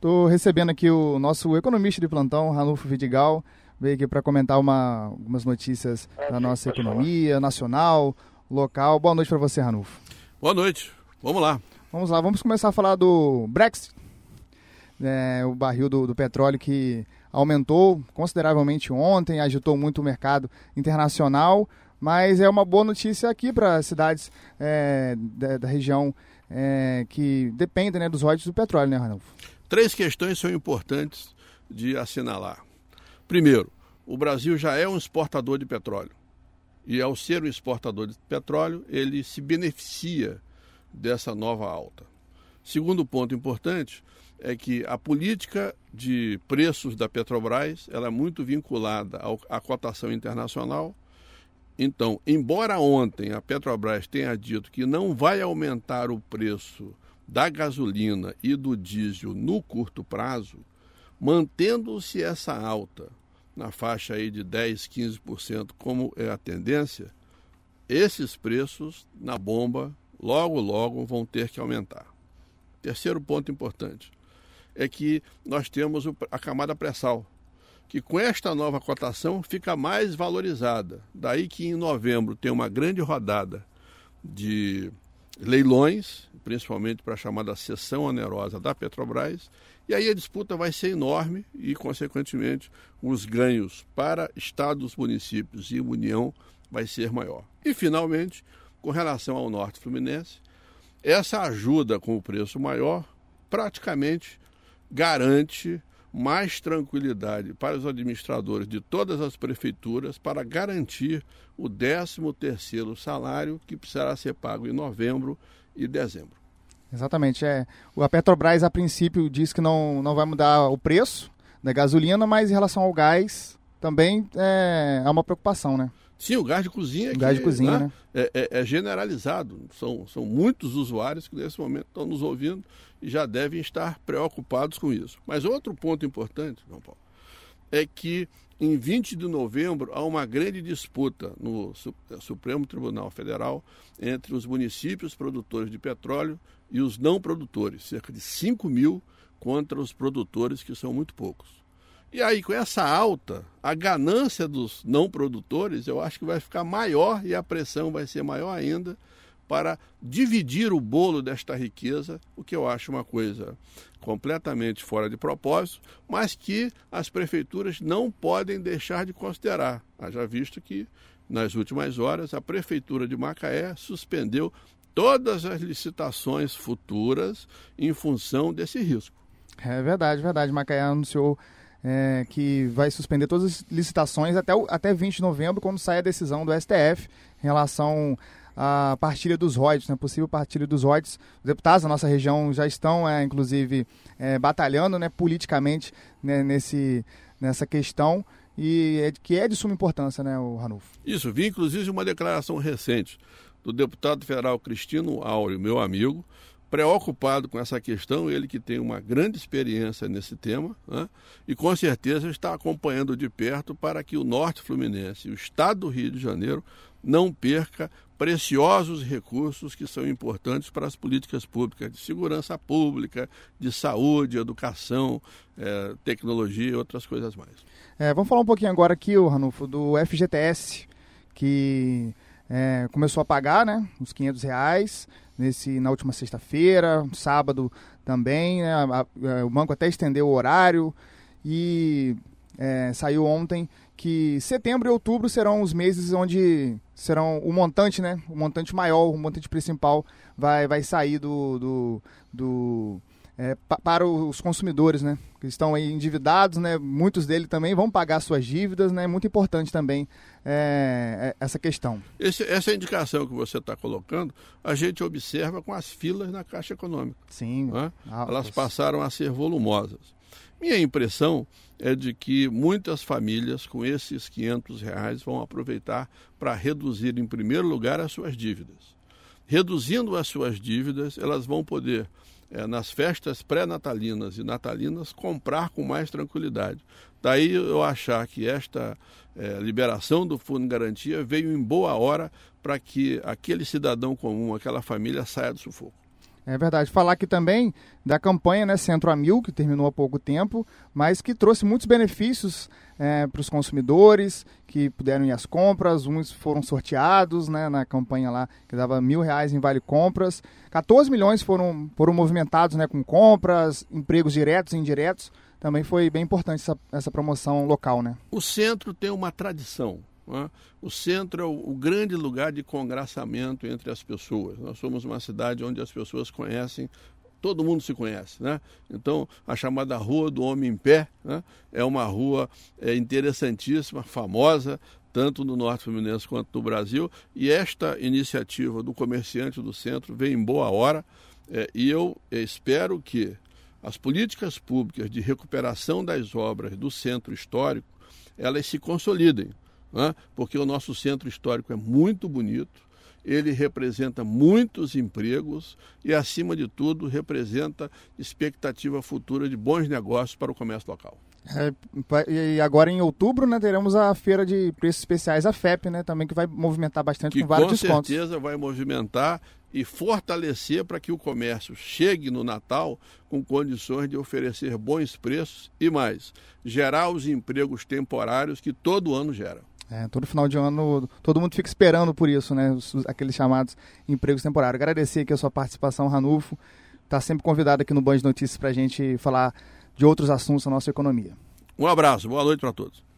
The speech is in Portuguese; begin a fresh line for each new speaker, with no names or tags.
Estou recebendo aqui o nosso economista de plantão, Ranulfo Vidigal, veio aqui para comentar uma, algumas notícias da nossa economia nacional, local. Boa noite para você, Ranulfo.
Boa noite. Vamos lá.
Vamos lá, vamos começar a falar do Brexit, é, o barril do, do petróleo que aumentou consideravelmente ontem, agitou muito o mercado internacional, mas é uma boa notícia aqui para as cidades é, da, da, região é, que dependem né, dos royalties do petróleo, né, Ranulfo?
Três questões são importantes de assinalar. Primeiro, o Brasil já é um exportador de petróleo. E ao ser um exportador de petróleo, ele se beneficia dessa nova alta. Segundo ponto importante é que a política de preços da Petrobras ela é muito vinculada à cotação internacional. Então, embora ontem a Petrobras tenha dito que não vai aumentar o preço da gasolina e do diesel no curto prazo, mantendo-se essa alta na faixa aí de 10, 15%, como é a tendência, esses preços na bomba logo logo vão ter que aumentar. Terceiro ponto importante é que nós temos a camada pré-sal, que com esta nova cotação fica mais valorizada. Daí que em novembro tem uma grande rodada de leilões, principalmente para a chamada sessão onerosa da Petrobras, e aí a disputa vai ser enorme e, consequentemente, os ganhos para estados, municípios e União vai ser maior. E, finalmente, com relação ao Norte Fluminense, essa ajuda com o preço maior praticamente garante mais tranquilidade para os administradores de todas as prefeituras para garantir o 13º salário que precisará ser pago em novembro e dezembro.
Exatamente. É. A Petrobras, a princípio, diz que não, não vai mudar o preço da gasolina, mas em relação ao gás também é, é uma preocupação, né?
Sim, o gás de cozinha,
o gás de cozinha né?
né? É, é, é, generalizado. São, são muitos usuários que nesse momento estão nos ouvindo e já devem estar preocupados com isso. Mas outro ponto importante, João Paulo, é que em 20 de novembro há uma grande disputa no Supremo Tribunal Federal entre os municípios produtores de petróleo e os não produtores, cerca de 5 mil contra os produtores, que são muito poucos. E aí, com essa alta, a ganância dos não produtores, eu acho que vai ficar maior e a pressão vai ser maior ainda para dividir o bolo desta riqueza, o que eu acho uma coisa completamente fora de propósito, mas que as prefeituras não podem deixar de considerar. Haja visto que, nas últimas horas, a Prefeitura de Macaé suspendeu todas as licitações futuras em função desse risco.
É verdade, verdade. Macaé anunciou é, que vai suspender todas as licitações até, o, até 20 de novembro, quando sai a decisão do STF em relação à partilha dos royalties, né, possível partilha dos royalties. Os deputados da nossa região já estão, é, inclusive, é, batalhando né, politicamente né, nesse, nessa questão e é, que é de suma importância, né, o Ranulfo?
Isso, vi inclusive uma declaração recente do deputado federal Cristino Áureo, meu amigo, preocupado com essa questão, ele que tem uma grande experiência nesse tema, né? e com certeza está acompanhando de perto para que o Norte Fluminense o Estado do Rio de Janeiro não perca preciosos recursos que são importantes para as políticas públicas de segurança pública, de saúde, educação, é, tecnologia e outras coisas mais.
É, vamos falar um pouquinho agora aqui, Ranulfo, do FGTS, que é, começou a pagar né, os 500 reais nesse, na última sexta-feira, sábado também. Né, a, a, o banco até estendeu o horário e é, saiu ontem que setembro e outubro serão os meses onde serão o montante, né? O montante maior, o montante principal vai, vai sair do, do, do é, para os consumidores, né? Que estão aí endividados, né? Muitos deles também vão pagar suas dívidas, né? Muito importante também é, é essa questão.
Esse, essa indicação que você está colocando, a gente observa com as filas na Caixa Econômica.
Sim. Né?
Elas passaram a ser volumosas. Minha impressão é de que muitas famílias com esses 500 reais vão aproveitar para reduzir, em primeiro lugar, as suas dívidas. Reduzindo as suas dívidas, elas vão poder é, nas festas pré-natalinas e natalinas, comprar com mais tranquilidade. Daí eu achar que esta é, liberação do Fundo Garantia veio em boa hora para que aquele cidadão comum, aquela família, saia do sufoco.
É verdade. Falar aqui também da campanha né, Centro a Mil, que terminou há pouco tempo, mas que trouxe muitos benefícios é, para os consumidores que puderam ir às compras. Uns foram sorteados né, na campanha lá, que dava mil reais em vale compras. 14 milhões foram, foram movimentados né, com compras, empregos diretos e indiretos. Também foi bem importante essa, essa promoção local. Né?
O centro tem uma tradição? O centro é o, o, grande lugar de congraçamento entre as pessoas. Nós somos uma cidade onde as pessoas conhecem, todo mundo se conhece. Né? Então, a chamada Rua do Homem em Pé né? é uma rua é, interessantíssima, famosa, tanto no Norte Fluminense quanto no Brasil. E esta iniciativa do comerciante do centro vem em boa hora. É, e eu espero que as políticas públicas de recuperação das obras do centro histórico elas se consolidem né? porque o nosso centro histórico é muito bonito, ele representa muitos empregos e, acima de tudo, representa expectativa futura de bons negócios para o comércio local.
É, e agora em outubro, né, teremos a feira de preços especiais, a FEP, né, também que vai movimentar bastante
que
com vários
com
descontos.
Com certeza vai movimentar e fortalecer para que o comércio chegue no Natal com condições de oferecer bons preços e mais, gerar os empregos temporários que todo ano gera.
É, todo final de ano, todo mundo fica esperando por isso, né? Os, aqueles chamados empregos temporários. Agradecer aqui a sua participação, Ranulfo. Está sempre convidado aqui no Band Notícias para a gente falar de outros assuntos da nossa economia.
Um abraço, boa noite para todos.